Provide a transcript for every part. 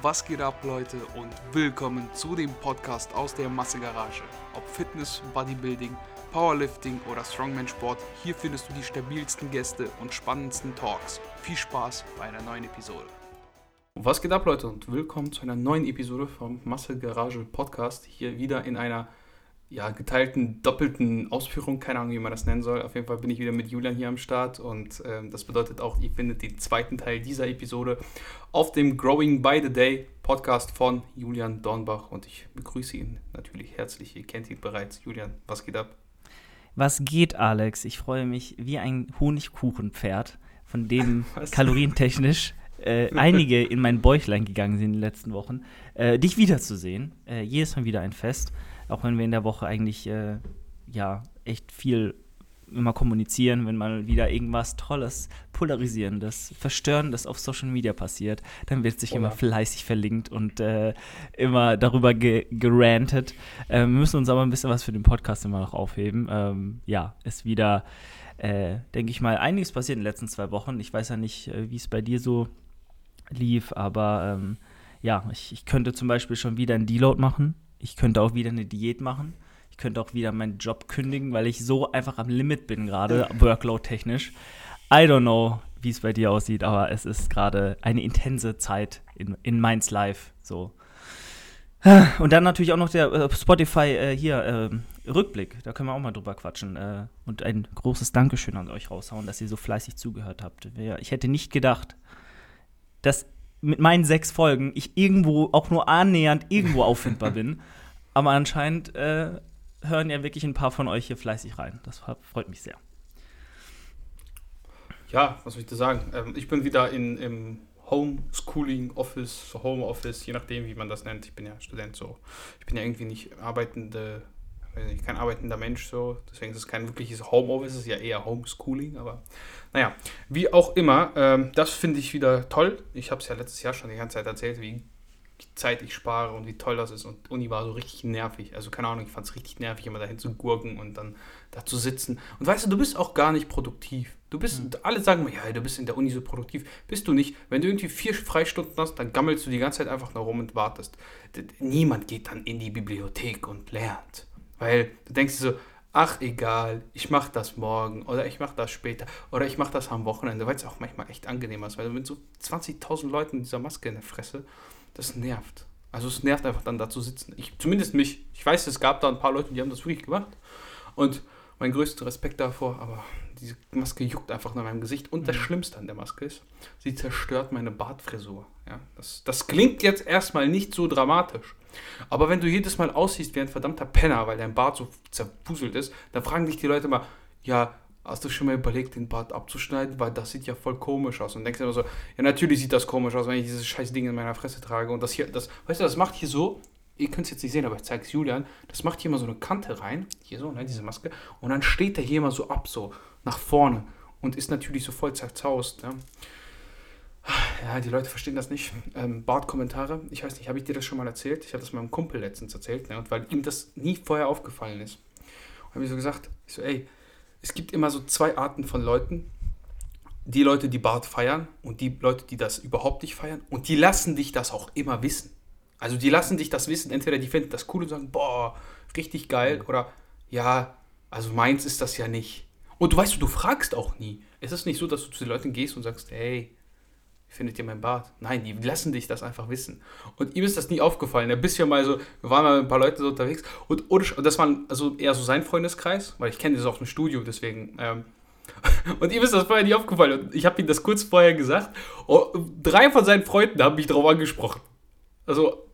Was geht ab, Leute, und willkommen zu dem Podcast aus der Massegarage. Ob Fitness, Bodybuilding, Powerlifting oder Strongman-Sport, hier findest du die stabilsten Gäste und spannendsten Talks. Viel Spaß bei einer neuen Episode. Was geht ab, Leute, und willkommen zu einer neuen Episode vom Massegarage Podcast. Hier wieder in einer ja, geteilten, doppelten Ausführung, keine Ahnung, wie man das nennen soll. Auf jeden Fall bin ich wieder mit Julian hier am Start und ähm, das bedeutet auch, ihr findet den zweiten Teil dieser Episode auf dem Growing by the Day Podcast von Julian Dornbach und ich begrüße ihn natürlich herzlich. Ihr kennt ihn bereits. Julian, was geht ab? Was geht, Alex? Ich freue mich wie ein Honigkuchenpferd, von dem kalorientechnisch äh, einige in mein Bäuchlein gegangen sind in den letzten Wochen, äh, dich wiederzusehen. Äh, jedes Mal wieder ein Fest auch wenn wir in der Woche eigentlich äh, ja echt viel immer kommunizieren, wenn mal wieder irgendwas Tolles, Polarisierendes, Verstörendes auf Social Media passiert, dann wird sich Oder. immer fleißig verlinkt und äh, immer darüber ge gerantet. Äh, wir müssen uns aber ein bisschen was für den Podcast immer noch aufheben. Ähm, ja, ist wieder, äh, denke ich mal, einiges passiert in den letzten zwei Wochen. Ich weiß ja nicht, äh, wie es bei dir so lief, aber ähm, ja, ich, ich könnte zum Beispiel schon wieder einen Deload machen ich könnte auch wieder eine Diät machen. Ich könnte auch wieder meinen Job kündigen, weil ich so einfach am Limit bin gerade, workload-technisch. I don't know, wie es bei dir aussieht, aber es ist gerade eine intense Zeit in, in Mainz Live. So. Und dann natürlich auch noch der äh, Spotify äh, hier äh, Rückblick. Da können wir auch mal drüber quatschen. Äh, und ein großes Dankeschön an euch raushauen, dass ihr so fleißig zugehört habt. Ich hätte nicht gedacht, dass mit meinen sechs Folgen ich irgendwo auch nur annähernd irgendwo auffindbar bin. Aber anscheinend äh, hören ja wirklich ein paar von euch hier fleißig rein. Das freut mich sehr. Ja, was soll ich dir sagen? Ähm, ich bin wieder in, im Homeschooling, Office, Home Office, je nachdem, wie man das nennt. Ich bin ja Student so. Ich bin ja irgendwie nicht arbeitende nicht, kein arbeitender Mensch so, deswegen ist es kein wirkliches Homeoffice, es ist ja eher Homeschooling, aber naja, wie auch immer, ähm, das finde ich wieder toll. Ich habe es ja letztes Jahr schon die ganze Zeit erzählt, wie Zeit ich spare und wie toll das ist und Uni war so richtig nervig, also keine Ahnung, ich fand es richtig nervig, immer dahin zu gurken und dann da zu sitzen und weißt du, du bist auch gar nicht produktiv. Du bist, mhm. alle sagen mir, ja, du bist in der Uni so produktiv. Bist du nicht. Wenn du irgendwie vier Freistunden hast, dann gammelst du die ganze Zeit einfach nur rum und wartest. Niemand geht dann in die Bibliothek und lernt. Weil du denkst dir so, ach egal, ich mache das morgen oder ich mache das später oder ich mache das am Wochenende, weil es auch manchmal echt angenehm ist, weil du mit so 20.000 Leuten in dieser Maske in der Fresse, das nervt. Also es nervt einfach dann da zu sitzen. Ich, zumindest mich. Ich weiß, es gab da ein paar Leute, die haben das wirklich gemacht. Und mein größter Respekt davor, aber diese Maske juckt einfach nach meinem Gesicht. Und das mhm. Schlimmste an der Maske ist, sie zerstört meine Bartfrisur. Ja, das, das klingt jetzt erstmal nicht so dramatisch. Aber wenn du jedes Mal aussiehst wie ein verdammter Penner, weil dein Bart so zerpuselt ist, dann fragen dich die Leute mal, ja, hast du schon mal überlegt, den Bart abzuschneiden? Weil das sieht ja voll komisch aus. Und denkst immer so, ja, natürlich sieht das komisch aus, wenn ich dieses scheiß Ding in meiner Fresse trage. Und das hier, das, weißt du, das macht hier so, ihr könnt es jetzt nicht sehen, aber ich zeige es Julian, das macht hier immer so eine Kante rein, hier so, ne, diese Maske. Und dann steht der hier immer so ab, so nach vorne. Und ist natürlich so voll zerzaust. Ne? Ja, die Leute verstehen das nicht. Ähm, Bart-Kommentare, ich weiß nicht, habe ich dir das schon mal erzählt? Ich habe das meinem Kumpel letztens erzählt, ne? und weil ihm das nie vorher aufgefallen ist. habe ich so gesagt, ich so, ey, es gibt immer so zwei Arten von Leuten. Die Leute, die Bart feiern und die Leute, die das überhaupt nicht feiern. Und die lassen dich das auch immer wissen. Also die lassen dich das wissen. Entweder die finden das cool und sagen, boah, richtig geil. Oder ja, also meins ist das ja nicht. Und du weißt, du fragst auch nie. Es ist nicht so, dass du zu den Leuten gehst und sagst, hey, findet ihr mein Bart? Nein, die lassen dich das einfach wissen. Und ihm ist das nie aufgefallen. Er bist ja mal so, wir waren mal mit ein paar Leuten so unterwegs und, und das war also eher so sein Freundeskreis, weil ich kenne das aus dem Studio, deswegen. Ähm, und ihm ist das vorher nie aufgefallen. Und ich habe ihm das kurz vorher gesagt. Und drei von seinen Freunden haben mich darauf angesprochen. Also,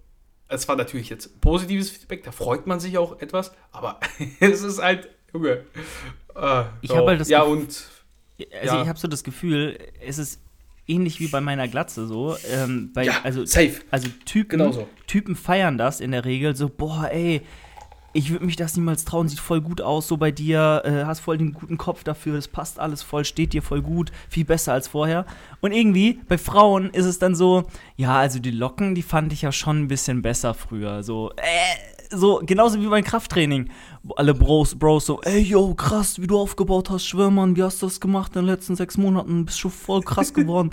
es war natürlich jetzt positives Feedback, da freut man sich auch etwas, aber es ist halt, Junge. Äh, ich habe halt das Ja, Gefühl, und. Also, ja. ich habe so das Gefühl, es ist ähnlich wie bei meiner Glatze so. Ähm, weil, ja, also, safe. Also Typen, Genauso. Typen feiern das in der Regel so, boah, ey, ich würde mich das niemals trauen, sieht voll gut aus, so bei dir, äh, hast voll den guten Kopf dafür, das passt alles voll, steht dir voll gut, viel besser als vorher. Und irgendwie, bei Frauen ist es dann so, ja, also die Locken, die fand ich ja schon ein bisschen besser früher, so, äh, so, genauso wie beim Krafttraining. Alle Bros, Bros so, ey, yo, krass, wie du aufgebaut hast, Schwörmann, wie hast du das gemacht in den letzten sechs Monaten? Bist schon voll krass geworden.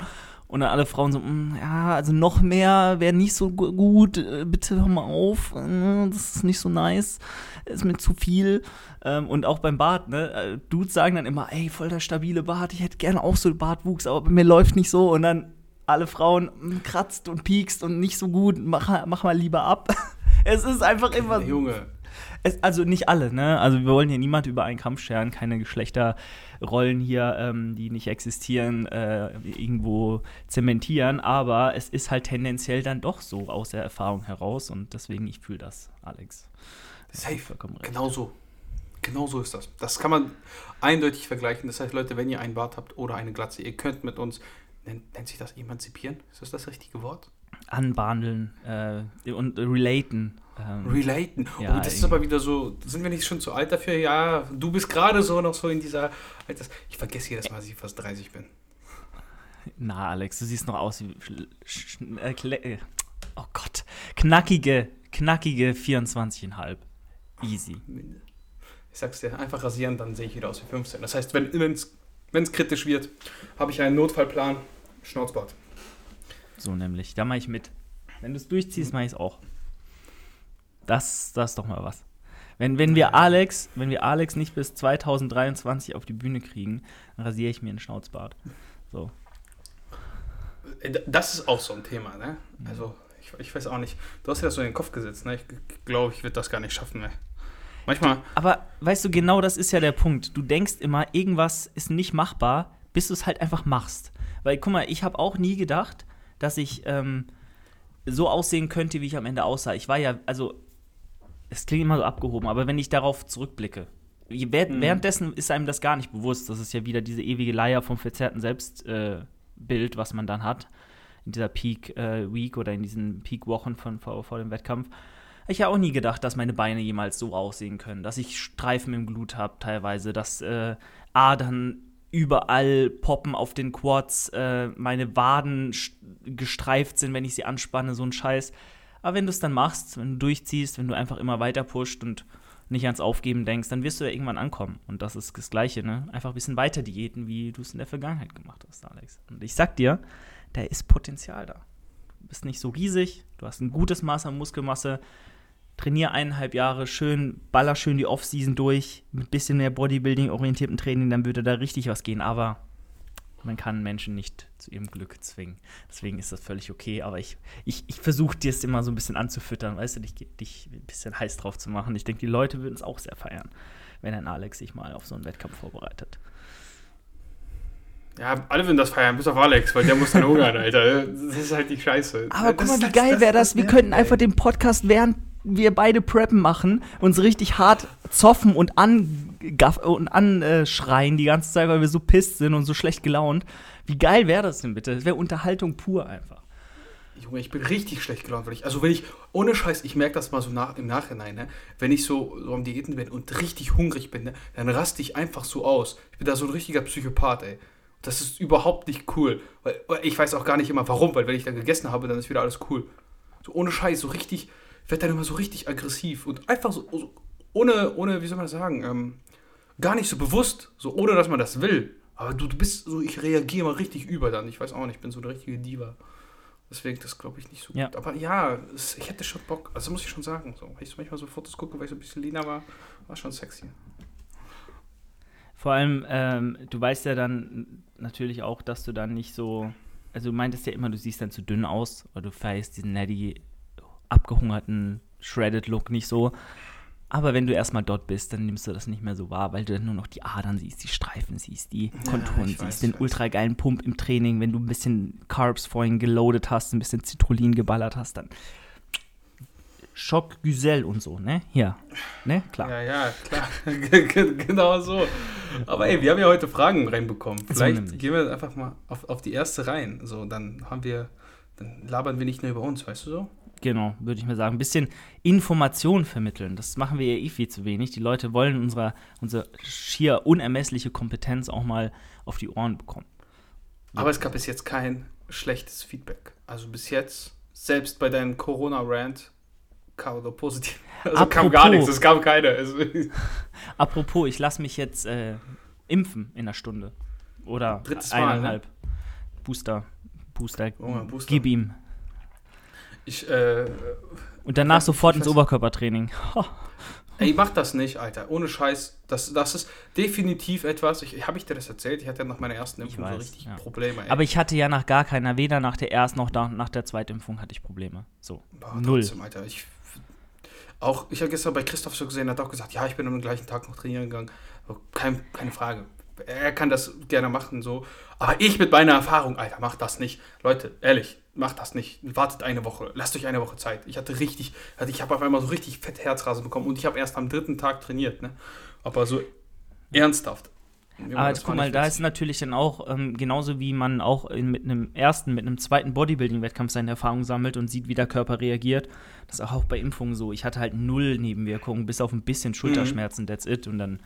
Und dann alle Frauen so, mm, ja, also noch mehr wäre nicht so gut, äh, bitte hör mal auf, äh, das ist nicht so nice, ist mir zu viel. Ähm, und auch beim Bart, ne, äh, Dudes sagen dann immer, ey, voll der stabile Bart, ich hätte gerne auch so Bartwuchs, aber bei mir läuft nicht so. Und dann alle Frauen mm, kratzt und piekst und nicht so gut, mach, mach mal lieber ab. es ist einfach immer. Junge. Es, also nicht alle, ne? Also wir wollen hier niemand über einen Kampf scheren, keine Geschlechterrollen hier, ähm, die nicht existieren, äh, irgendwo zementieren, aber es ist halt tendenziell dann doch so aus der Erfahrung heraus und deswegen, ich fühle das, Alex. Safe. Genau so. Genau so ist das. Das kann man eindeutig vergleichen. Das heißt, Leute, wenn ihr einen Bart habt oder eine Glatze, ihr könnt mit uns, nennt, nennt sich das emanzipieren? Ist das das richtige Wort? Anbandeln äh, und relaten. Ähm, relaten. Ja, oh, das ist aber wieder so, sind wir nicht schon zu alt dafür? Ja, du bist gerade so noch so in dieser Alters. Ich vergesse jedes Mal, dass ich fast 30 bin. Na, Alex, du siehst noch aus wie. Äh, äh, oh Gott. Knackige, knackige 24,5. Easy. Ich sag's dir, einfach rasieren, dann sehe ich wieder aus wie 15. Das heißt, wenn es kritisch wird, habe ich einen Notfallplan. Schnauzbart. So nämlich. Da mache ich mit. Wenn du es durchziehst, mache ich es auch. Das, das ist doch mal was. Wenn, wenn wir Alex, wenn wir Alex nicht bis 2023 auf die Bühne kriegen, dann rasiere ich mir einen Schnauzbart. So. Äh, das ist auch so ein Thema, ne? Also, ich, ich weiß auch nicht. Du hast ja so in den Kopf gesetzt, ne? Ich glaube, ich würde das gar nicht schaffen, ne? Manchmal. Aber weißt du, genau das ist ja der Punkt. Du denkst immer, irgendwas ist nicht machbar, bis du es halt einfach machst. Weil, guck mal, ich habe auch nie gedacht, dass ich ähm, so aussehen könnte, wie ich am Ende aussah. Ich war ja, also, es klingt immer so abgehoben, aber wenn ich darauf zurückblicke, mhm. währenddessen ist einem das gar nicht bewusst. Das ist ja wieder diese ewige Leier vom verzerrten Selbstbild, äh, was man dann hat. In dieser Peak äh, Week oder in diesen Peak Wochen von, vor, vor dem Wettkampf. Ich habe auch nie gedacht, dass meine Beine jemals so aussehen können, dass ich Streifen im Glut habe teilweise, dass äh, Adern überall poppen auf den Quads, äh, meine Waden gestreift sind, wenn ich sie anspanne, so ein Scheiß. Aber wenn du es dann machst, wenn du durchziehst, wenn du einfach immer weiter pusht und nicht ans Aufgeben denkst, dann wirst du ja irgendwann ankommen. Und das ist das Gleiche, ne? Einfach ein bisschen weiter diäten, wie du es in der Vergangenheit gemacht hast, Alex. Und ich sag dir, da ist Potenzial da. Du bist nicht so riesig, du hast ein gutes Maß an Muskelmasse, trainiere eineinhalb Jahre schön, baller schön die Offseason durch, mit bisschen mehr Bodybuilding-orientiertem Training, dann würde da richtig was gehen. Aber man kann Menschen nicht zu ihrem Glück zwingen. Deswegen ist das völlig okay. Aber ich, ich, ich versuche dir es immer so ein bisschen anzufüttern, weißt du, dich, dich ein bisschen heiß drauf zu machen. Ich denke, die Leute würden es auch sehr feiern, wenn ein Alex sich mal auf so einen Wettkampf vorbereitet. Ja, alle würden das feiern, bis auf Alex, weil der muss dann hungern, Alter. Das ist halt die Scheiße. Aber das, guck mal, wie geil wäre das. Wir könnten einfach den Podcast während wir beide Preppen machen, uns richtig hart zoffen und, und anschreien die ganze Zeit, weil wir so pisst sind und so schlecht gelaunt. Wie geil wäre das denn bitte? Das wäre Unterhaltung pur einfach. Junge, ich bin richtig schlecht gelaunt, weil ich, also wenn ich, ohne Scheiß, ich merke das mal so nach, im Nachhinein, ne? wenn ich so, so am Diäten bin und richtig hungrig bin, ne? dann raste ich einfach so aus. Ich bin da so ein richtiger Psychopath, ey. Das ist überhaupt nicht cool. Weil ich weiß auch gar nicht immer warum, weil wenn ich dann gegessen habe, dann ist wieder alles cool. So ohne Scheiß, so richtig, werde dann immer so richtig aggressiv und einfach so, so ohne, ohne, wie soll man das sagen, ähm, gar nicht so bewusst, so ohne dass man das will. Aber du, du bist so, ich reagiere mal richtig über dann. Ich weiß auch nicht, ich bin so eine richtige Diva. Deswegen, das glaube ich nicht so ja. gut. Aber ja, es, ich hätte schon Bock, also muss ich schon sagen. So, weil ich so manchmal so Fotos gucke, weil ich so ein bisschen leaner war, war schon sexy. Vor allem, ähm, du weißt ja dann natürlich auch, dass du dann nicht so, also du meintest ja immer, du siehst dann zu dünn aus, oder du feierst diesen Neddy abgehungerten Shredded-Look nicht so. Aber wenn du erstmal dort bist, dann nimmst du das nicht mehr so wahr, weil du dann nur noch die Adern siehst, die Streifen siehst, die Konturen ja, siehst, weiß, den ultra geilen Pump im Training. Wenn du ein bisschen Carbs vorhin geloadet hast, ein bisschen Citrullin geballert hast, dann Schock Güsel und so, ne? Hier, ne? Klar. Ja, ja, klar. genau so. Aber ey, wir haben ja heute Fragen reinbekommen. Vielleicht so gehen wir einfach mal auf, auf die erste rein. So, dann haben wir, dann labern wir nicht nur über uns, weißt du so? Genau, würde ich mal sagen. Ein bisschen Information vermitteln. Das machen wir ja eh viel zu wenig. Die Leute wollen unsere, unsere schier unermessliche Kompetenz auch mal auf die Ohren bekommen. Aber es gab bis jetzt kein schlechtes Feedback. Also bis jetzt, selbst bei deinem Corona-Rant, kam nur positiv. Also Apropos, kam gar nichts, es kam keine. Also Apropos, ich lasse mich jetzt äh, impfen in einer Stunde. Oder Drittes eineinhalb. Mal, ne? Booster. Booster. Oh, Booster. Gib ihm. Ich, äh, Und danach sofort ins Oberkörpertraining. Ey, mach das nicht, Alter. Ohne Scheiß. Das, das ist definitiv etwas. Ich, Habe ich dir das erzählt? Ich hatte ja nach meiner ersten Impfung weiß, so richtig ja. Probleme. Ey. Aber ich hatte ja nach gar keiner, weder nach der ersten noch nach der zweiten Impfung hatte ich Probleme. So. Boah, Null. Trotzdem, Alter. Ich, auch, ich habe gestern bei Christoph so gesehen, er hat auch gesagt, ja, ich bin am gleichen Tag noch trainieren gegangen. Kein, keine Frage. Er kann das gerne machen, so. Aber ich mit meiner Erfahrung, Alter, mach das nicht. Leute, ehrlich, macht das nicht. Wartet eine Woche. Lasst euch eine Woche Zeit. Ich hatte richtig, also ich habe auf einmal so richtig fett Herzrasen bekommen und ich habe erst am dritten Tag trainiert, ne? Aber so ernsthaft. Aber guck mal, da ist natürlich dann auch, ähm, genauso wie man auch in, mit einem ersten, mit einem zweiten Bodybuilding-Wettkampf seine Erfahrungen sammelt und sieht, wie der Körper reagiert. Das ist auch bei Impfungen so. Ich hatte halt null Nebenwirkungen, bis auf ein bisschen Schulterschmerzen, mhm. that's it. Und dann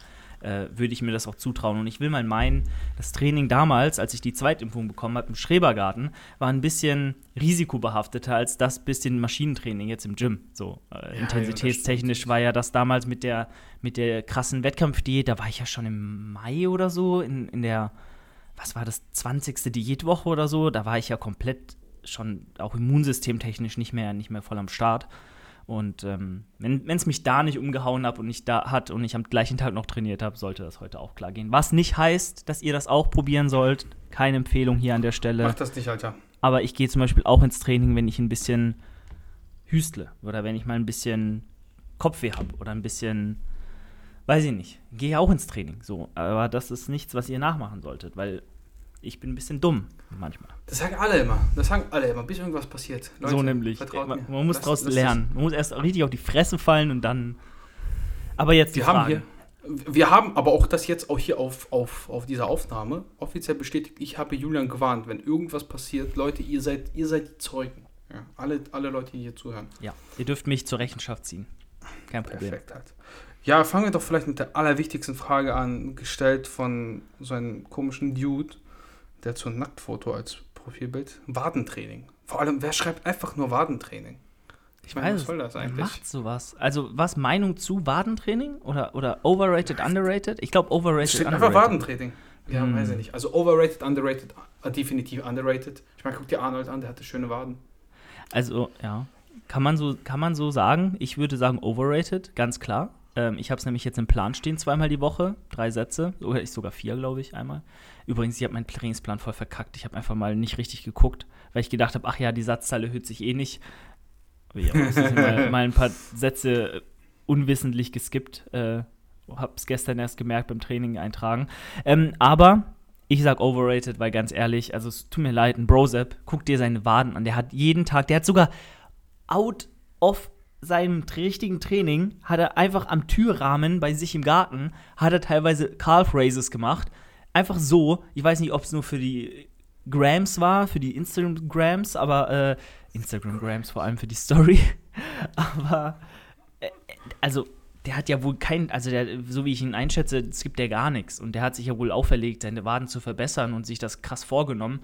äh, würde ich mir das auch zutrauen. Und ich will mal meinen, das Training damals, als ich die Zweitimpfung bekommen habe im Schrebergarten, war ein bisschen risikobehafteter als das bisschen Maschinentraining jetzt im Gym. So äh, ja, intensitätstechnisch ja, war ja das damals mit der, mit der krassen Wettkampfdiät, da war ich ja schon im Mai oder so, in, in der, was war das, 20. Diätwoche oder so, da war ich ja komplett schon auch immunsystemtechnisch nicht mehr, nicht mehr voll am Start. Und ähm, wenn es mich da nicht umgehauen hat und nicht da hat und ich am gleichen Tag noch trainiert habe, sollte das heute auch klar gehen. Was nicht heißt, dass ihr das auch probieren sollt. Keine Empfehlung hier an der Stelle. Mach das nicht, Alter. Aber ich gehe zum Beispiel auch ins Training, wenn ich ein bisschen hüstle oder wenn ich mal ein bisschen Kopfweh habe oder ein bisschen, weiß ich nicht, gehe auch ins Training. So, aber das ist nichts, was ihr nachmachen solltet, weil ich bin ein bisschen dumm manchmal. Das sagen alle immer. Das sagen alle immer, bis irgendwas passiert. Leute, so nämlich. Man, man, muss daraus lernen. Man muss erst richtig auf die Fresse fallen und dann. Aber jetzt die wir Fragen. Haben hier, wir haben aber auch das jetzt auch hier auf, auf, auf dieser Aufnahme offiziell bestätigt. Ich habe Julian gewarnt, wenn irgendwas passiert, Leute, ihr seid, ihr seid die Zeugen. Ja, alle, alle Leute, die hier zuhören. Ja, ihr dürft mich zur Rechenschaft ziehen. Kein Problem. Perfekt halt. Ja, fangen wir doch vielleicht mit der allerwichtigsten Frage an, gestellt von so einem komischen Dude der hat so ein Nacktfoto als Profilbild. Wadentraining. Vor allem, wer schreibt einfach nur Wadentraining? Ich meine, was soll das eigentlich? Macht sowas. Also, was Meinung zu Wadentraining? Oder, oder overrated, underrated? Ich glaube, overrated, Steht underrated. einfach Wadentraining. Ja, hm. weiß ich nicht. Also, overrated, underrated, äh, definitiv underrated. Ich meine, guck dir Arnold an, der hatte schöne Waden. Also, ja. Kann man so, kann man so sagen? Ich würde sagen, overrated, ganz klar. Ähm, ich habe es nämlich jetzt im Plan stehen, zweimal die Woche, drei Sätze, oder ich sogar vier, glaube ich, einmal. Übrigens, ich habe meinen Trainingsplan voll verkackt. Ich habe einfach mal nicht richtig geguckt, weil ich gedacht habe, ach ja, die Satzzahl erhöht sich eh nicht. Ja, mal, mal, ein paar Sätze unwissentlich geskippt. Äh, habe es gestern erst gemerkt beim Training eintragen. Ähm, aber ich sag overrated, weil ganz ehrlich, also es tut mir leid, ein Brozep, guck dir seine Waden an. Der hat jeden Tag, der hat sogar out of seinem richtigen Training, hat er einfach am Türrahmen bei sich im Garten, hat er teilweise Calf Raises gemacht einfach so. Ich weiß nicht, ob es nur für die Grams war, für die Instagram-Grams, aber äh, Instagram-Grams vor allem für die Story. aber äh, also der hat ja wohl kein, also der, so wie ich ihn einschätze, es gibt ja gar nichts. Und der hat sich ja wohl auferlegt, seine Waden zu verbessern und sich das krass vorgenommen.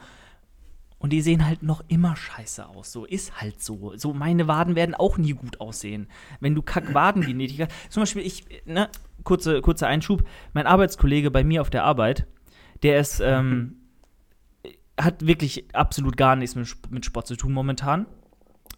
Und die sehen halt noch immer scheiße aus. So ist halt so. So, meine Waden werden auch nie gut aussehen. Wenn du Kack-Wadengenetik hast. Zum Beispiel, ich, ne, kurze, kurzer Einschub. Mein Arbeitskollege bei mir auf der Arbeit, der ist, ähm, hat wirklich absolut gar nichts mit, mit Sport zu tun momentan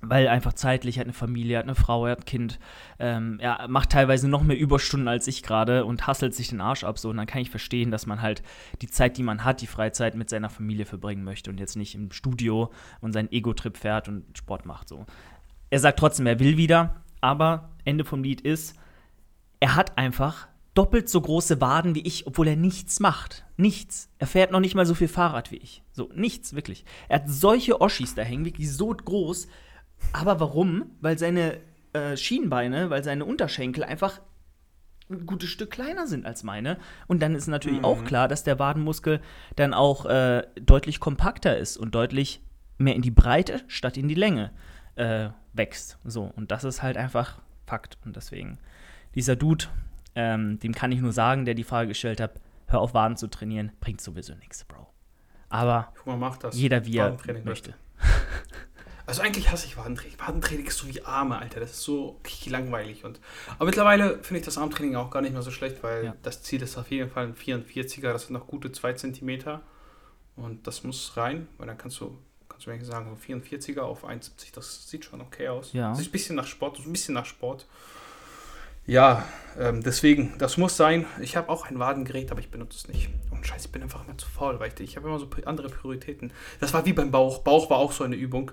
weil einfach zeitlich, hat eine Familie, hat eine Frau, er hat ein Kind. Ähm, er macht teilweise noch mehr Überstunden als ich gerade und hasselt sich den Arsch ab. So. Und dann kann ich verstehen, dass man halt die Zeit, die man hat, die Freizeit mit seiner Familie verbringen möchte und jetzt nicht im Studio und seinen Ego-Trip fährt und Sport macht. So. Er sagt trotzdem, er will wieder, aber Ende vom Lied ist, er hat einfach doppelt so große Waden wie ich, obwohl er nichts macht. Nichts. Er fährt noch nicht mal so viel Fahrrad wie ich. So, nichts, wirklich. Er hat solche Oschis da hängen, wirklich so groß. Aber warum? Weil seine äh, Schienbeine, weil seine Unterschenkel einfach ein gutes Stück kleiner sind als meine. Und dann ist natürlich mhm. auch klar, dass der Wadenmuskel dann auch äh, deutlich kompakter ist und deutlich mehr in die Breite statt in die Länge äh, wächst. So, und das ist halt einfach Fakt. Und deswegen, dieser Dude ähm, dem kann ich nur sagen, der die Frage gestellt hat, hör auf, Waden zu trainieren, bringt sowieso nichts, Bro. Aber mal, jeder wie er möchte. Also eigentlich hasse ich Wadentraining. Wadentraining ist so wie Arme, Alter. Das ist so langweilig. Und, aber mittlerweile finde ich das Armtraining auch gar nicht mehr so schlecht, weil ja. das Ziel ist auf jeden Fall ein 44er. Das sind noch gute 2 cm. Und das muss rein, weil dann kannst du kannst du mir sagen, so 44er auf 71, das sieht schon okay aus. Ja. Sieht ein bisschen nach Sport, ein bisschen nach Sport. Ja, ähm, deswegen, das muss sein. Ich habe auch ein Wadengerät, aber ich benutze es nicht. Und scheiße, ich bin einfach immer zu faul, weil ich, ich habe immer so andere Prioritäten. Das war wie beim Bauch. Bauch war auch so eine Übung.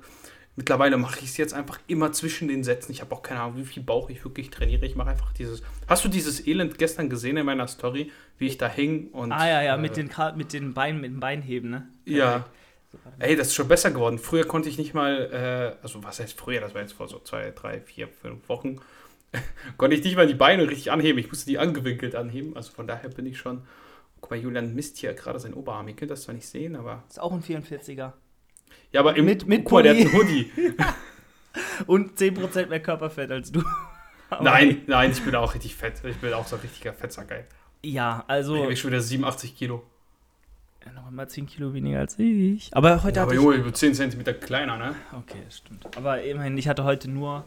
Mittlerweile mache ich es jetzt einfach immer zwischen den Sätzen. Ich habe auch keine Ahnung, wie viel Bauch ich wirklich trainiere. Ich mache einfach dieses. Hast du dieses Elend gestern gesehen in meiner Story, wie ich da hing und. Ah ja, ja, äh, mit, den, mit den Beinen, mit dem Beinheben, ne? Ja. Ey, das ist schon besser geworden. Früher konnte ich nicht mal, äh, also was heißt früher, das war jetzt vor so zwei, drei, vier, fünf Wochen, konnte ich nicht mal die Beine richtig anheben. Ich musste die angewinkelt anheben. Also von daher bin ich schon. Guck mal, Julian misst hier gerade seinen Oberarm. Ihr könnt das zwar nicht sehen, aber. Ist auch ein 44er. Ja, aber im, Mit- mit guck mal, der hat einen Hoodie. Und 10% mehr Körperfett als du. Aber- nein, nein, ich bin auch richtig fett. Ich bin auch so ein richtiger Fettsack, ey. Ja, Ich also. habe schon wieder 87 Kilo. Ja, noch mal 10 Kilo weniger als ich. Aber heute Ja, hatte aber ich. Junge, ich bin 10 Zentimeter kleiner, ne? Okay, das stimmt. Aber immerhin, ich hatte heute nur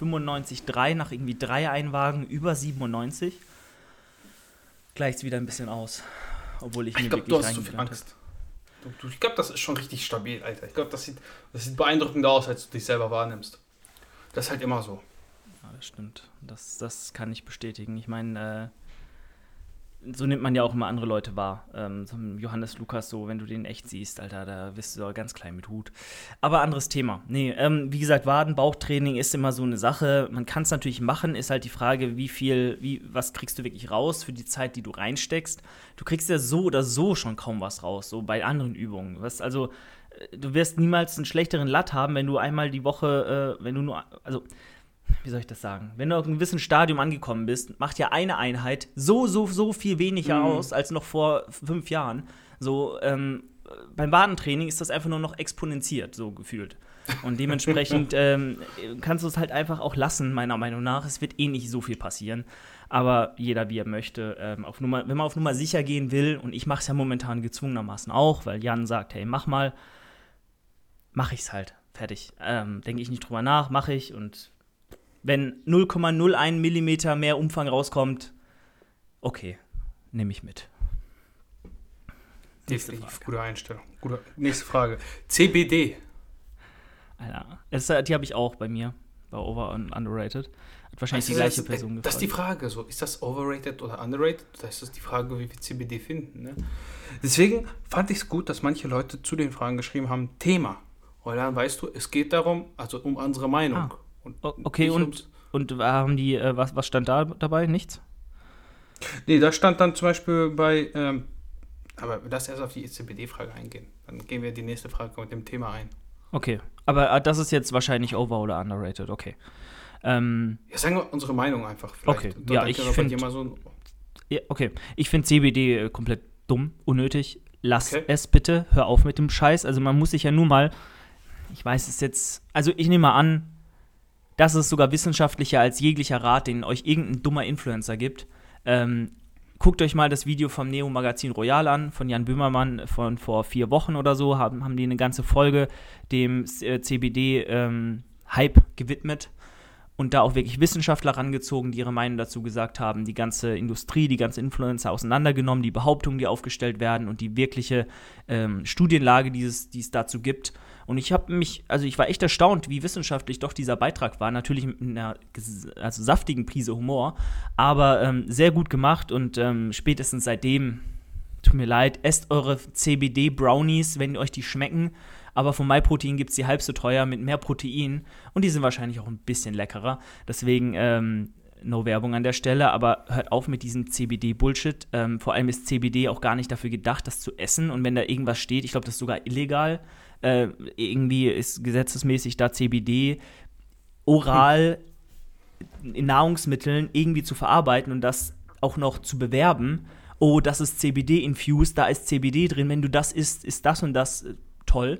95,3 nach irgendwie drei Einwagen über 97. Gleicht es wieder ein bisschen aus. Obwohl ich, Ich mir glaube, wirklich du hast zu viel Angst. Du, du, ich glaube, das ist schon richtig stabil, Alter. Ich glaube, das sieht, das sieht beeindruckender aus, als du dich selber wahrnimmst. Das ist halt immer so. Ja, das stimmt. Das, das kann ich bestätigen. Ich meine, äh, so nimmt man ja auch immer andere Leute wahr. Ähm, so Johannes Lukas, so, wenn du den echt siehst, Alter, da bist du ganz klein mit Hut. Aber anderes Thema. Nee, ähm, wie gesagt, Waden-Bauchtraining ist immer so eine Sache. Man kann es natürlich machen, ist halt die Frage, wie viel, wie, was kriegst du wirklich raus für die Zeit, die du reinsteckst. Du kriegst ja so oder so schon kaum was raus, so bei anderen Übungen. Was, also, äh, du wirst niemals einen schlechteren Latt haben, wenn du einmal die Woche, äh, wenn du nur, also, wie soll ich das sagen? Wenn du auf einem gewissen Stadium angekommen bist, macht ja eine Einheit so, so, so viel weniger Mhm. aus als noch vor fünf Jahren. So, ähm, beim Wadentraining ist das einfach nur noch exponentiert, so gefühlt. Und dementsprechend ähm, kannst du es halt einfach auch lassen, meiner Meinung nach. Es wird eh nicht so viel passieren. Aber jeder, wie er möchte. Ähm, auf Nummer, wenn man auf Nummer sicher gehen will, und ich mache es ja momentan gezwungenermaßen auch, weil Jan sagt, hey, mach mal, mache ich es halt. Fertig. Ähm, Denke ich nicht drüber nach, mache ich. Und wenn 0,01 Millimeter mehr Umfang rauskommt, okay, nehme ich mit. Nächste Definitiv Frage. gute Einstellung. Gute, nächste Frage. CBD. Alter, es, die habe ich auch bei mir, bei Over und Underrated. Hat wahrscheinlich die Also gleiche das, Person Das ist die gefragt. Frage. So, ist das overrated oder underrated? Das ist die Frage, wie wir CBD finden. Ne? Deswegen fand ich es gut, dass manche Leute zu den Fragen geschrieben haben, Thema. Weil dann weißt du, es geht darum, also um unsere Meinung. Ah. Und okay, und- Und äh, haben die, äh, was, was stand da dabei? Nichts? Nee, da stand dann zum Beispiel bei, ähm, aber lass erst auf die CBD-Frage eingehen. Dann gehen wir die nächste Frage mit dem Thema ein. Okay. Aber äh, das ist jetzt wahrscheinlich over oder underrated, okay. Ähm, Ja, sagen wir unsere Meinung einfach vielleicht. Okay, Und ja, ich können wir bei find- dir mal so ja, okay. Ich finde CBD äh, komplett dumm, unnötig. Lass Okay. es bitte, hör auf mit dem Scheiß. Also man muss sich ja nur mal, ich weiß es jetzt, also ich nehme mal an, das ist sogar wissenschaftlicher als jeglicher Rat, den euch irgendein dummer Influencer gibt. Ähm, guckt euch mal das Video vom Neo-Magazin Royal an, von Jan Böhmermann von vor vier Wochen oder so, haben, haben die eine ganze Folge dem äh, CBD-Hype gewidmet und da auch wirklich Wissenschaftler rangezogen, die ihre Meinung dazu gesagt haben, die ganze Industrie, die ganze Influencer auseinandergenommen, die Behauptungen, die aufgestellt werden und die wirkliche ähm, Studienlage, die es, die es dazu gibt. Und ich habe mich, also ich war echt erstaunt, wie wissenschaftlich doch dieser Beitrag war. Natürlich mit einer also saftigen Prise Humor, aber ähm, sehr gut gemacht und ähm, spätestens seitdem, tut mir leid, esst eure CBD-Brownies, wenn euch die schmecken. Aber von MyProtein gibt es die halb so teuer mit mehr Protein und die sind wahrscheinlich auch ein bisschen leckerer. Deswegen ähm, no Werbung an der Stelle, aber hört auf mit diesem CBD-Bullshit. Ähm, vor allem ist CBD auch gar nicht dafür gedacht, das zu essen. Und wenn da irgendwas steht, ich glaube, das ist sogar illegal. Äh, irgendwie ist gesetzesmäßig da CBD oral in Nahrungsmitteln irgendwie zu verarbeiten und das auch noch zu bewerben. Oh, das ist CBD-infused, da ist CBD drin. Wenn du das isst, ist das und das äh, toll.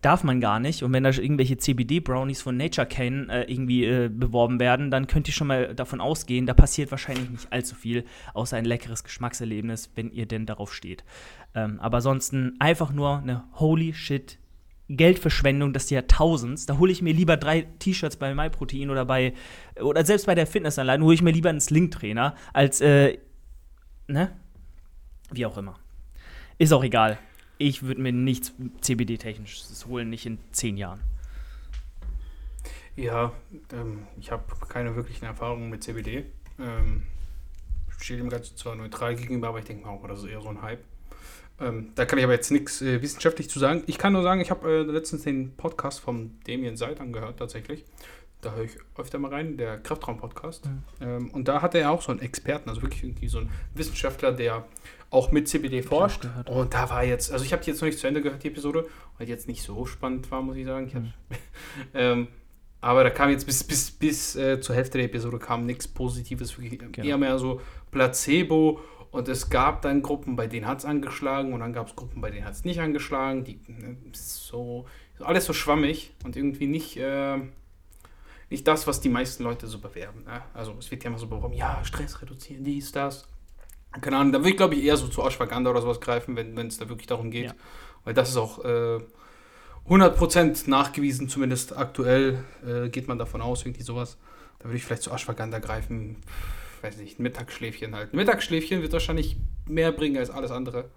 Darf man gar nicht. Und wenn da irgendwelche CBD-Brownies von Nature Cane äh, irgendwie äh, beworben werden, dann könnt ihr schon mal davon ausgehen, da passiert wahrscheinlich nicht allzu viel, außer ein leckeres Geschmackserlebnis, wenn ihr denn darauf steht. Ähm, aber ansonsten einfach nur eine holy shit Geldverschwendung des Jahrtausends. Da hole ich mir lieber drei T-Shirts bei MyProtein oder bei, oder selbst bei der Fitnessanlage, hole ich mir lieber einen Sling-Trainer, als, äh, ne? Wie auch immer. Ist auch egal. Ich würde mir nichts CBD-technisches holen, nicht in zehn Jahren. Ja, ähm, ich habe keine wirklichen Erfahrungen mit CBD. Ähm, stehe dem Ganzen zwar neutral gegenüber, aber ich denke mal auch, das ist eher so ein Hype. Ähm, da kann ich aber jetzt nichts äh, wissenschaftlich zu sagen. Ich kann nur sagen, ich habe äh, letztens den Podcast vom Damien Seid angehört, tatsächlich. Da höre ich öfter mal rein, der Kraftraum-Podcast. Mhm. Ähm, und da hatte er auch so einen Experten, also wirklich irgendwie so einen Wissenschaftler, der auch mit CBD forscht. Und da war jetzt, also ich habe die jetzt noch nicht zu Ende gehört, die Episode, weil jetzt nicht so spannend war, muss ich sagen. Ich mhm. ähm, aber da kam jetzt bis, bis, bis äh, zur Hälfte der Episode kam nichts Positives, wirklich genau. eher mehr so Placebo. Und es gab dann Gruppen, bei denen hat es angeschlagen und dann gab es Gruppen, bei denen hat es nicht angeschlagen. Die ne, so alles so schwammig und irgendwie nicht, äh, nicht das, was die meisten Leute so bewerben. Ne? Also es wird ja immer so beworben, ja, Stress reduzieren, dies, das. Keine Ahnung, da würde ich glaube ich eher so zu Ashwagandha oder sowas greifen, wenn es da wirklich darum geht. Ja. Weil das ist auch äh, 100% nachgewiesen, zumindest aktuell äh, geht man davon aus, irgendwie sowas. Da würde ich vielleicht zu Ashwagandha greifen, weiß nicht, ein Mittagsschläfchen halt. Ein Mittagsschläfchen wird wahrscheinlich mehr bringen als alles andere.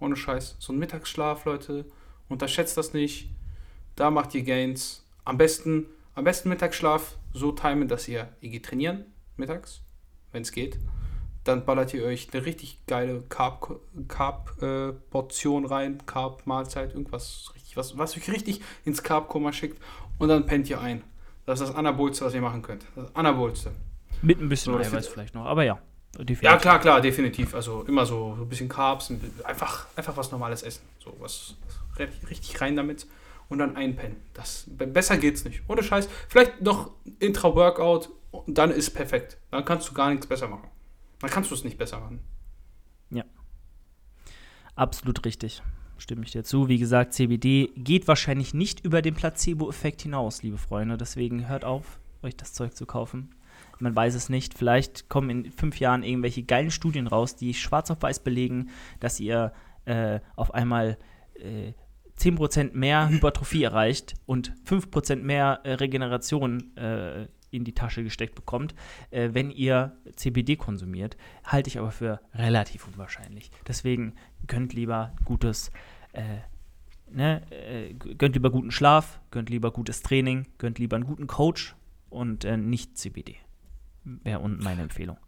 Ohne Scheiß. So ein Mittagsschlaf, Leute, unterschätzt das nicht. Da macht ihr Gains. Am besten, am besten Mittagsschlaf so timen, dass ihr, geht trainieren mittags, wenn es geht. Dann ballert ihr euch eine richtig geile Carb-Portion Carb, äh, rein, Carb-Mahlzeit, irgendwas richtig, was, was euch richtig ins Carb-Koma schickt und dann pennt ihr ein. Das ist das Anabolste, was ihr machen könnt. Das Anabolste. Mit ein bisschen so, Eiweiß vielleicht noch, aber ja. Definitiv. Ja, klar, klar, definitiv. Also immer so, so ein bisschen Carbs, einfach, einfach was Normales essen. So was richtig rein damit und dann einpennen. Das, besser geht's nicht. Ohne Scheiß. Vielleicht noch Intra-Workout und dann ist perfekt. Dann kannst du gar nichts besser machen. Dann kannst du es nicht besser machen. Ja. Absolut richtig. Stimme ich dir zu. Wie gesagt, CBD geht wahrscheinlich nicht über den Placebo-Effekt hinaus, liebe Freunde. Deswegen hört auf, euch das Zeug zu kaufen. Man weiß es nicht. Vielleicht kommen in fünf Jahren irgendwelche geilen Studien raus, die schwarz auf weiß belegen, dass ihr äh, auf einmal äh, 10% mehr Hypertrophie erreicht und 5% mehr äh, Regeneration äh, in die Tasche gesteckt bekommt, äh, wenn ihr CBD konsumiert. Halte ich aber für relativ unwahrscheinlich. Deswegen gönnt lieber gutes, äh, ne, äh, gönnt lieber guten Schlaf, gönnt lieber gutes Training, gönnt lieber einen guten Coach und äh, nicht CBD. Wäre unten meine Empfehlung.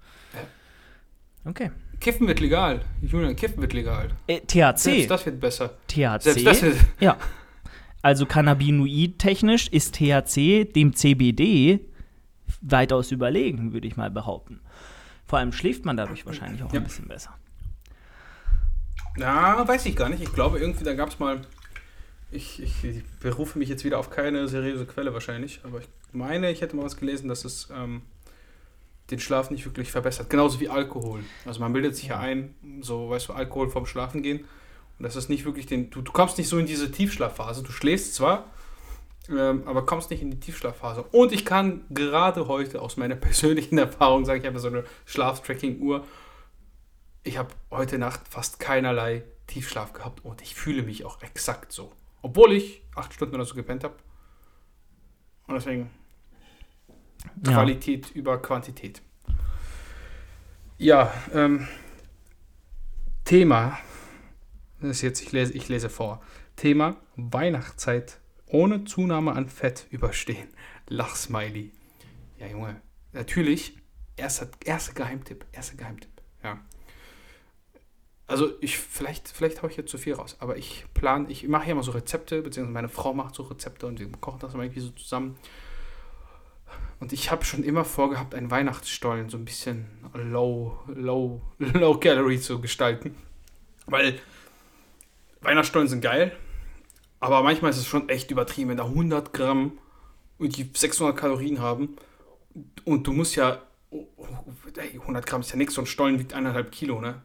Okay. Kiffen wird legal. Julian, Kiffen wird legal. Äh, THC. Selbst das wird besser. THC. Selbst das wird ja. Also Cannabinoid-technisch ist THC dem CBD weitaus überlegen, würde ich mal behaupten. Vor allem schläft man dadurch wahrscheinlich auch ja. ein bisschen besser. Ja, weiß ich gar nicht. Ich glaube, irgendwie, da gab es mal. Ich, ich, ich, berufe mich jetzt wieder auf keine seriöse Quelle wahrscheinlich, aber ich meine, ich hätte mal was gelesen, dass es ähm, den Schlaf nicht wirklich verbessert. Genauso wie Alkohol. Also man bildet sich ja ein, so, weißt du, Alkohol vorm Schlafen gehen. Und das ist nicht wirklich den. Du, du kommst nicht so in diese Tiefschlafphase. Du schläfst zwar, ähm, aber kommst nicht in die Tiefschlafphase. Und ich kann gerade heute aus meiner persönlichen Erfahrung sagen, ich habe so eine Schlaftracking-Uhr. Ich habe heute Nacht fast keinerlei Tiefschlaf gehabt und ich fühle mich auch exakt so. Obwohl ich acht Stunden oder so gepennt habe. Und deswegen Qualität über Quantität. Ja, ähm, Thema, das ist jetzt, ich lese, ich lese vor. Thema Weihnachtszeit ohne Zunahme an Fett überstehen. Lachsmiley. Ja, Junge, natürlich, erster, erster Geheimtipp, erster Geheimtipp, ja. Also ich, vielleicht, vielleicht haue ich jetzt zu viel raus, aber ich plane, ich mache ja immer so Rezepte, beziehungsweise meine Frau macht so Rezepte und wir kochen das immer irgendwie so zusammen. Und ich habe schon immer vorgehabt, einen Weihnachtsstollen so ein bisschen low, low, low calorie zu gestalten. Weil Weihnachtsstollen sind geil, aber manchmal ist es schon echt übertrieben, wenn da 100 Gramm und die 600 Kalorien haben. Und du musst ja. 100 Gramm ist ja nichts, so ein Stollen wiegt eineinhalb Kilo, ne?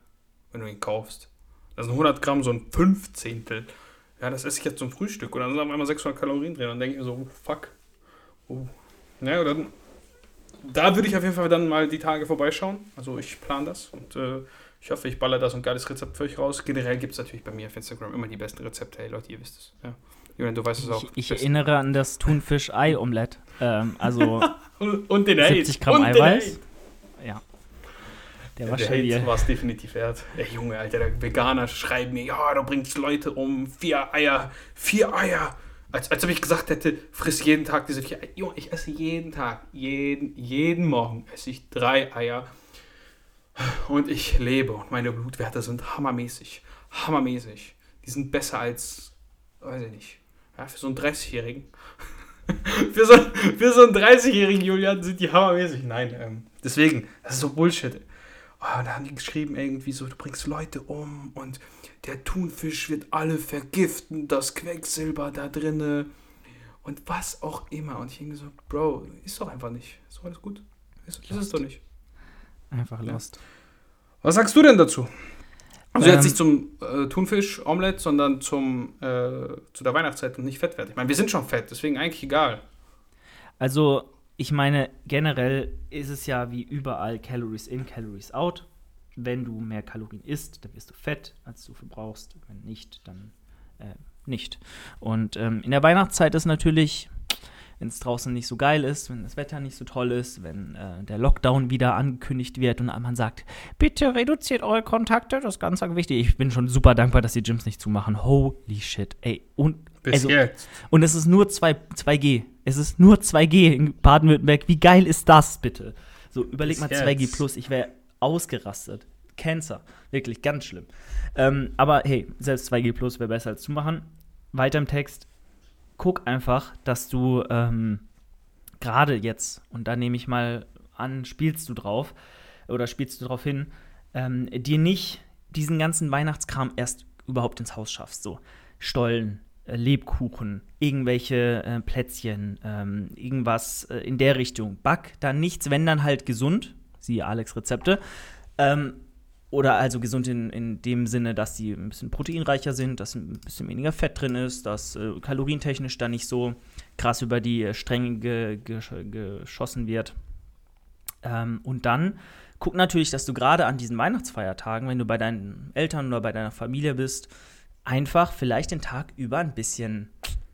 Wenn du ihn kaufst. Das sind 100 Gramm, so ein Fünfzehntel. Ja, das esse ich jetzt zum Frühstück. Und dann sind auf einmal 600 Kalorien drin. Und dann denke ich mir so, oh, fuck. Oh. Ja, dann. Da würde ich auf jeden Fall dann mal die Tage vorbeischauen. Also ich plane das und äh, ich hoffe, ich baller da so ein geiles Rezept für euch raus. Generell gibt es natürlich bei mir auf Instagram immer die besten Rezepte. Hey Leute, ihr wisst es. Ja. Julian, du weißt es auch. Ich, ich erinnere an das Thunfisch-Ei-Omelett. Ähm, also und den 70 Gramm und Eiweiß. Ja. Der, war der Hate war es definitiv wert. Der Junge, Alter, der Veganer schreibt mir, ja, du bringst Leute um, vier Eier, vier Eier. Als, als ob ich gesagt hätte, friss jeden Tag diese vier Eier. Junge, ich esse jeden Tag, jeden, jeden Morgen esse ich drei Eier. Und ich lebe und meine Blutwerte sind hammermäßig. Hammermäßig. Die sind besser als, weiß ich nicht, ja, für so einen 30-Jährigen. für, so, für so einen 30-jährigen Julian sind die hammermäßig. Nein, ähm, deswegen, das ist so Bullshit. Oh, da haben die geschrieben irgendwie so, du bringst Leute um und der Thunfisch wird alle vergiften, das Quecksilber da drinne und was auch immer. Und ich denke so, Bro, ist doch einfach nicht. Ist doch alles gut. Ist, ist es doch nicht. Einfach lost. Was sagst du denn dazu? Also ähm, jetzt nicht zum äh, Thunfisch-Omelette, sondern zum, äh, zu der Weihnachtszeit und nicht fett werden. Ich meine, wir sind schon fett, deswegen eigentlich egal. Also, ich meine, generell ist es ja wie überall Calories in, Calories out. Wenn du mehr Kalorien isst, dann wirst du fett, als du verbrauchst. Wenn nicht, dann äh, nicht. Und ähm, in der Weihnachtszeit ist natürlich wenn es draußen nicht so geil ist, wenn das Wetter nicht so toll ist, wenn äh, der Lockdown wieder angekündigt wird und man sagt, bitte reduziert eure Kontakte, das ist ganz, wichtig. Ich bin schon super dankbar, dass die Gyms nicht zumachen. Holy shit, ey. Und, Bis also, jetzt. Und es ist nur 2, 2G. Es ist nur 2G in Baden-Württemberg. Wie geil ist das, bitte? So, überleg Bis mal 2G plus, ich wäre ausgerastet. Cancer. Wirklich, ganz schlimm. Ähm, aber hey, selbst 2G plus wäre besser als zu machen. Weiter im Text guck einfach, dass du ähm, gerade jetzt, und da nehme ich mal an, spielst du drauf oder spielst du drauf hin, ähm, dir nicht diesen ganzen Weihnachtskram erst überhaupt ins Haus schaffst. So Stollen, Lebkuchen, irgendwelche äh, Plätzchen, ähm, irgendwas äh, in der Richtung. Back da nichts, wenn dann halt gesund, siehe Alex Rezepte. Ähm, oder also gesund in, in dem Sinne, dass sie ein bisschen proteinreicher sind, dass ein bisschen weniger Fett drin ist, dass äh, kalorientechnisch da nicht so krass über die äh, Stränge ge, ge, geschossen wird. Ähm, und dann guck natürlich, dass du gerade an diesen Weihnachtsfeiertagen, wenn du bei deinen Eltern oder bei deiner Familie bist, einfach vielleicht den Tag über ein bisschen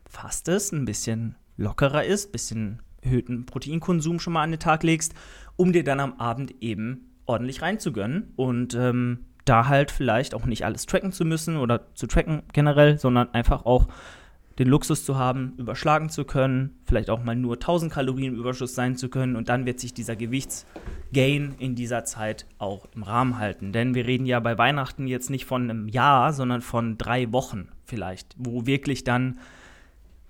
fastest, ein bisschen lockerer ist, ein bisschen erhöhten Proteinkonsum schon mal an den Tag legst, um dir dann am Abend eben ordentlich reinzugönnen und ähm, da halt vielleicht auch nicht alles tracken zu müssen oder zu tracken generell, sondern einfach auch den Luxus zu haben, überschlagen zu können, vielleicht auch mal nur 1000 Kalorien Überschuss sein zu können und dann wird sich dieser Gewichtsgain in dieser Zeit auch im Rahmen halten. Denn wir reden ja bei Weihnachten jetzt nicht von einem Jahr, sondern von drei Wochen vielleicht, wo wirklich dann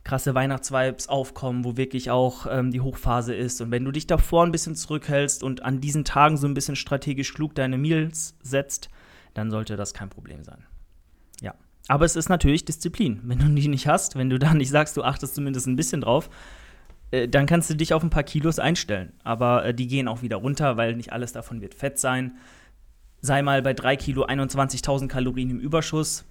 krasse Weihnachtsvibes aufkommen, wo wirklich auch ähm, die Hochphase ist. Und wenn du dich davor ein bisschen zurückhältst und an diesen Tagen so ein bisschen strategisch klug deine Meals setzt, dann sollte das kein Problem sein. Aber es ist natürlich Disziplin. Wenn du die nicht hast, wenn du da nicht sagst, du achtest zumindest ein bisschen drauf, äh, dann kannst du dich auf ein paar Kilos einstellen. Aber äh, die gehen auch wieder runter, weil nicht alles davon wird Fett sein. Sei mal bei 3 Kilo 21.000 Kalorien im Überschuss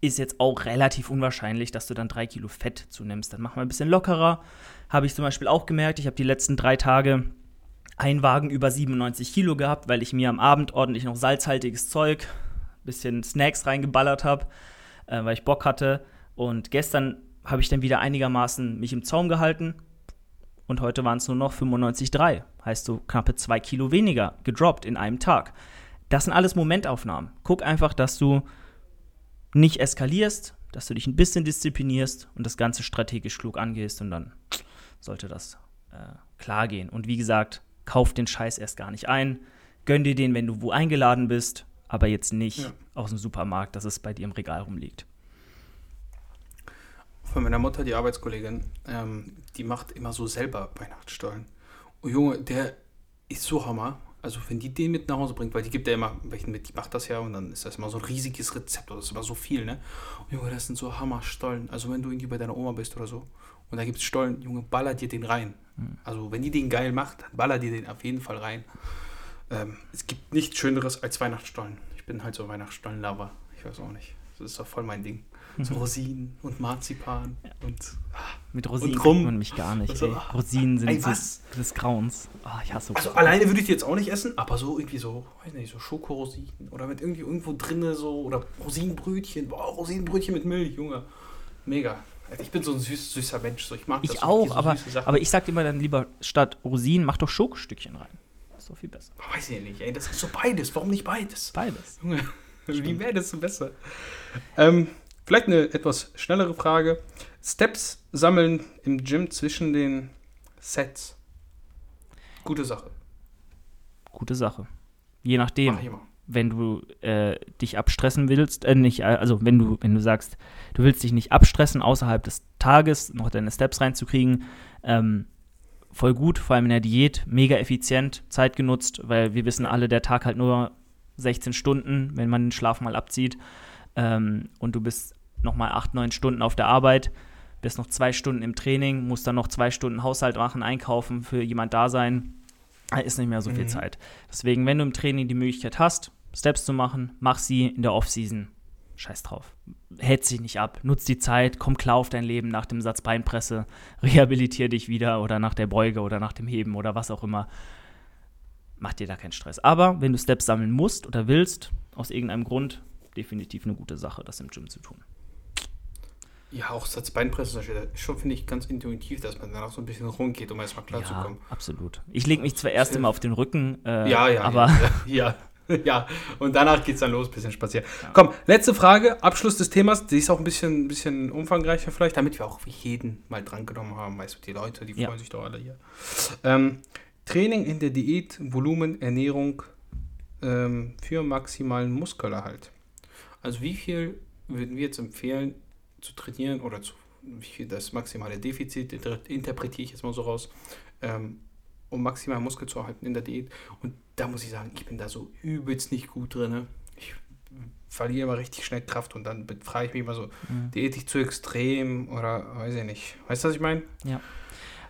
ist jetzt auch relativ unwahrscheinlich, dass du dann drei Kilo Fett zunimmst. Dann mach mal ein bisschen lockerer. Habe ich zum Beispiel auch gemerkt. Ich habe die letzten drei Tage einen Wagen über 97 Kilo gehabt, weil ich mir am Abend ordentlich noch salzhaltiges Zeug, bisschen Snacks reingeballert habe, äh, weil ich Bock hatte. Und gestern habe ich dann wieder einigermaßen mich im Zaum gehalten. Und heute waren es nur noch 95,3. Heißt so knappe zwei Kilo weniger gedroppt in einem Tag. Das sind alles Momentaufnahmen. Guck einfach, dass du nicht eskalierst, dass du dich ein bisschen disziplinierst und das Ganze strategisch klug angehst und dann sollte das äh, klar gehen. Und wie gesagt, kauf den Scheiß erst gar nicht ein. Gönn dir den, wenn du wo eingeladen bist, aber jetzt nicht ja. aus dem Supermarkt, dass es bei dir im Regal rumliegt. Von meiner Mutter, die Arbeitskollegin, ähm, die macht immer so selber Weihnachtsstollen. Und Junge, der ist so Hammer. Also wenn die den mit nach Hause bringt, weil die gibt ja immer welchen mit, die macht das ja und dann ist das immer so ein riesiges Rezept oder das ist immer so viel, ne? Und Junge, das sind so Hammerstollen. Also wenn du irgendwie bei deiner Oma bist oder so und da gibt es Stollen, Junge, baller dir den rein. Mhm. Also wenn die den geil macht, dann baller dir den auf jeden Fall rein. Ähm, es gibt nichts Schöneres als Weihnachtsstollen. Ich bin halt so Weihnachtsstollen-Lover. Ich weiß auch nicht. Das ist doch voll mein Ding. So. Rosinen und Marzipan ja. und ah, mit Rosinen und rum. man mich gar nicht. Also, Rosinen sind was? des Grauens. Oh, ich hasse Also alleine würde ich die jetzt auch nicht essen, aber so irgendwie so, weiß nicht, so Schokorosinen oder mit irgendwie irgendwo drinne so oder Rosinenbrötchen. Boah, Rosinenbrötchen mit Milch, Junge. Mega. Ich bin so ein süß, süßer Mensch. So. Ich mag ich das. auch, so aber, aber ich sag dir mal dann lieber statt Rosinen, mach doch Schokostückchen rein. Doch viel besser. Weiß ich nicht, ey, das ist so beides. Warum nicht beides? Beides. Junge, wie wäre das so besser? Ähm, vielleicht eine etwas schnellere Frage. Steps sammeln im Gym zwischen den Sets. Gute Sache. Gute Sache. Je nachdem. Mach ich immer. wenn du äh, dich abstressen willst, äh, nicht, also wenn du, wenn du sagst, du willst dich nicht abstressen, außerhalb des Tages noch deine Steps reinzukriegen, ähm, voll gut, vor allem in der Diät, mega effizient, Zeit genutzt, weil wir wissen alle, der Tag halt nur 16 Stunden, wenn man den Schlaf mal abzieht ähm, und du bist nochmal 8, 9 Stunden auf der Arbeit, bist noch zwei Stunden im Training, musst dann noch zwei Stunden Haushalt machen, einkaufen, für jemand da sein, da ist nicht mehr so viel Mhm. Zeit. Deswegen, wenn du im Training die Möglichkeit hast, Steps zu machen, mach sie in der Offseason. Scheiß drauf. Hetz dich nicht ab. Nutz die Zeit, komm klar auf dein Leben nach dem Satz Beinpresse, rehabilitier dich wieder oder nach der Beuge oder nach dem Heben oder was auch immer. Mach dir da keinen Stress. Aber wenn du Steps sammeln musst oder willst, aus irgendeinem Grund, definitiv eine gute Sache, das im Gym zu tun. Ja, auch Beispiel, das ist schon, finde ich, ganz intuitiv, dass man danach so ein bisschen rumgeht, um erstmal Ja, klarzukommen. absolut. Ich lege mich zwar erst Hilft. immer auf den Rücken, äh, Ja, ja, aber ja, ja, ja. Und danach geht es dann los, bisschen spazieren. Komm, letzte Frage, Abschluss des Themas. Die ist auch ein bisschen, bisschen umfangreicher vielleicht, damit wir auch jeden mal drangenommen haben. Weißt du, die Leute, die Ja. freuen sich doch alle hier. Ähm, Training in der Diät, Volumen, Ernährung ähm, für maximalen Muskelerhalt. Also wie viel würden wir jetzt empfehlen zu trainieren oder zu, wie viel das maximale Defizit, inter- interpretiere ich jetzt mal so raus, ähm, um maximal Muskel zu erhalten in der Diät. Und da muss ich sagen, ich bin da so übelst nicht gut drin. ne? Ich verliere immer richtig schnell Kraft und dann frage ich mich immer so, Mhm. diät ich zu extrem oder weiß ich nicht. Weißt du, was ich meine?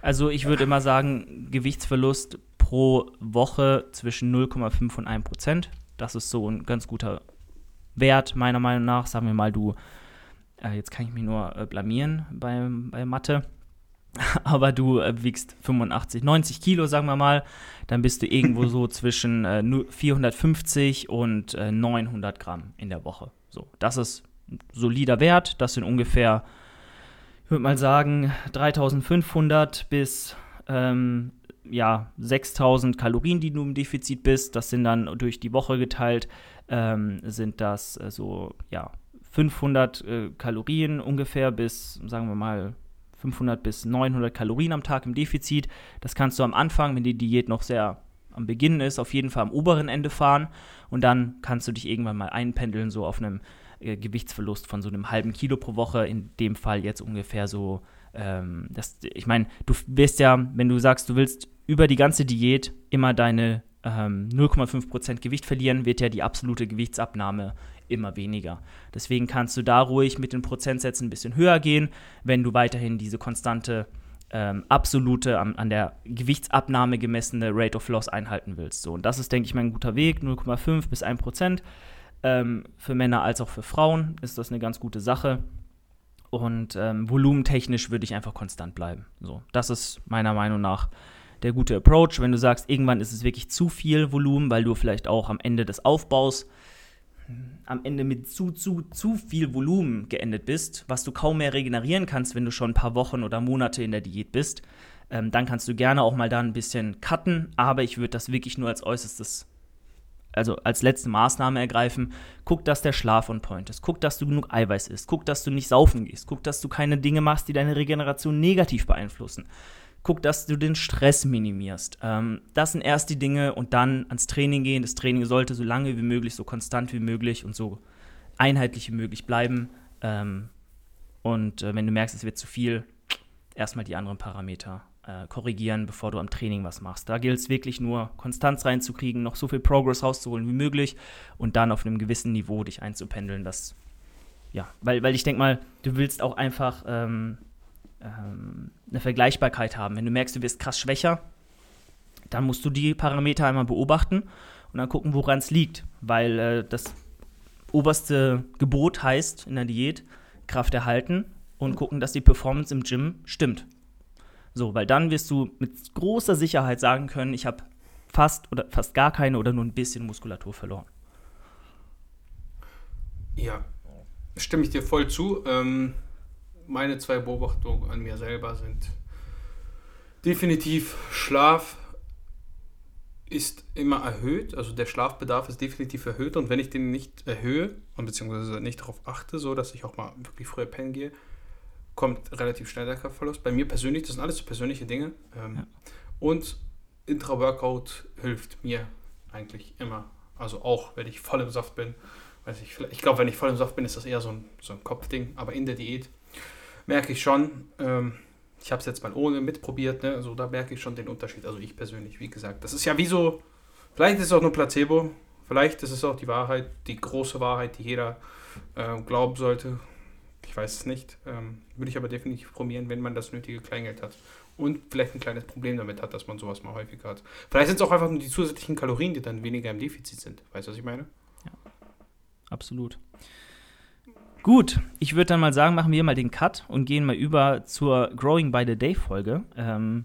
Also ich würde immer sagen, Gewichtsverlust pro Woche zwischen 0,5 und 1 Prozent. Das ist so ein ganz guter Wert, meiner Meinung nach. Sagen wir mal, du, äh, jetzt kann ich mich nur äh, blamieren bei, bei Mathe, aber du äh, wiegst 85, 90 Kilo, sagen wir mal, dann bist du irgendwo so zwischen äh, nu- 450 und äh, 900 Gramm in der Woche. So, das ist ein solider Wert. Das sind ungefähr ich würde mal sagen, 3500 bis ähm, ja, 6000 Kalorien, die du im Defizit bist. Das sind dann durch die Woche geteilt, ähm, sind das äh, so, ja, 500 äh, Kalorien ungefähr bis, sagen wir mal, 500 bis 900 Kalorien am Tag im Defizit. Das kannst du am Anfang, wenn die Diät noch sehr am Beginn ist, auf jeden Fall am oberen Ende fahren. Und dann kannst du dich irgendwann mal einpendeln, so auf einem äh, Gewichtsverlust von so einem halben Kilo pro Woche. In dem Fall jetzt ungefähr so, ähm, das, ich meine, du wirst ja, wenn du sagst, du willst über die ganze Diät immer deine ähm, 0,5% Gewicht verlieren, wird ja die absolute Gewichtsabnahme immer weniger. Deswegen kannst du da ruhig mit den Prozentsätzen ein bisschen höher gehen, wenn du weiterhin diese konstante ähm, absolute, an, an der Gewichtsabnahme gemessene Rate of Loss einhalten willst. So, und das ist, denke ich mal, ein guter Weg, 0,5 bis 1 Prozent. Ähm, für Männer als auch für Frauen ist das eine ganz gute Sache. Und ähm, volumentechnisch würde ich einfach konstant bleiben. So, das ist meiner Meinung nach der gute Approach. Wenn du sagst, irgendwann ist es wirklich zu viel Volumen, weil du vielleicht auch am Ende des Aufbaus am Ende mit zu, zu, zu viel Volumen geendet bist, was du kaum mehr regenerieren kannst, wenn du schon ein paar Wochen oder Monate in der Diät bist, ähm, dann kannst du gerne auch mal da ein bisschen cutten, aber ich würde das wirklich nur als äußerstes, also als letzte Maßnahme ergreifen. Guck, dass der Schlaf on point ist, guck, dass du genug Eiweiß isst, guck, dass du nicht saufen gehst, guck, dass du keine Dinge machst, die deine Regeneration negativ beeinflussen. Guck, dass du den Stress minimierst. Ähm, das sind erst die Dinge und dann ans Training gehen. Das Training sollte so lange wie möglich, so konstant wie möglich und so einheitlich wie möglich bleiben. Ähm, und äh, wenn du merkst, es wird zu viel, erstmal die anderen Parameter äh, korrigieren, bevor du am Training was machst. Da gilt es wirklich nur, Konstanz reinzukriegen, noch so viel Progress rauszuholen wie möglich und dann auf einem gewissen Niveau dich einzupendeln. Das, ja, weil, weil ich denke mal, du willst auch einfach ähm, ähm, eine Vergleichbarkeit haben. Wenn du merkst, du wirst krass schwächer, dann musst du die Parameter einmal beobachten und dann gucken, woran es liegt. Weil äh, das oberste Gebot heißt in der Diät, Kraft erhalten und gucken, dass die Performance im Gym stimmt. So, weil dann wirst du mit großer Sicherheit sagen können, ich habe fast oder fast gar keine oder nur ein bisschen Muskulatur verloren. Ja, stimme ich dir voll zu. Ähm, meine zwei Beobachtungen an mir selber sind definitiv Schlaf ist immer erhöht, also der Schlafbedarf ist definitiv erhöht und wenn ich den nicht erhöhe und beziehungsweise nicht darauf achte, so dass ich auch mal wirklich früher pennen gehe, kommt relativ schnell der Kraftverlust. Bei mir persönlich, das sind alles so persönliche Dinge. Ähm, ja. Und Intra-Workout hilft mir eigentlich immer. Also auch, wenn ich voll im Saft bin. Weiß ich ich glaube, wenn ich voll im Saft bin, ist das eher so ein, so ein Kopfding. Aber in der Diät merke ich schon, ähm, ich habe es jetzt mal ohne mitprobiert, ne? also da merke ich schon den Unterschied. Also ich persönlich, wie gesagt. Das ist ja wie so, vielleicht ist es auch nur Placebo, vielleicht ist es auch die Wahrheit, die große Wahrheit, die jeder äh, glauben sollte. Ich weiß es nicht. Ähm, würde ich aber definitiv probieren, wenn man das nötige Kleingeld hat. Und vielleicht ein kleines Problem damit hat, dass man sowas mal häufiger hat. Vielleicht sind es auch einfach nur die zusätzlichen Kalorien, die dann weniger im Defizit sind. Weißt du, was ich meine? Ja, absolut. Gut, ich würde dann mal sagen, machen wir mal den Cut und gehen mal über zur Growing by the Day Folge. Ähm,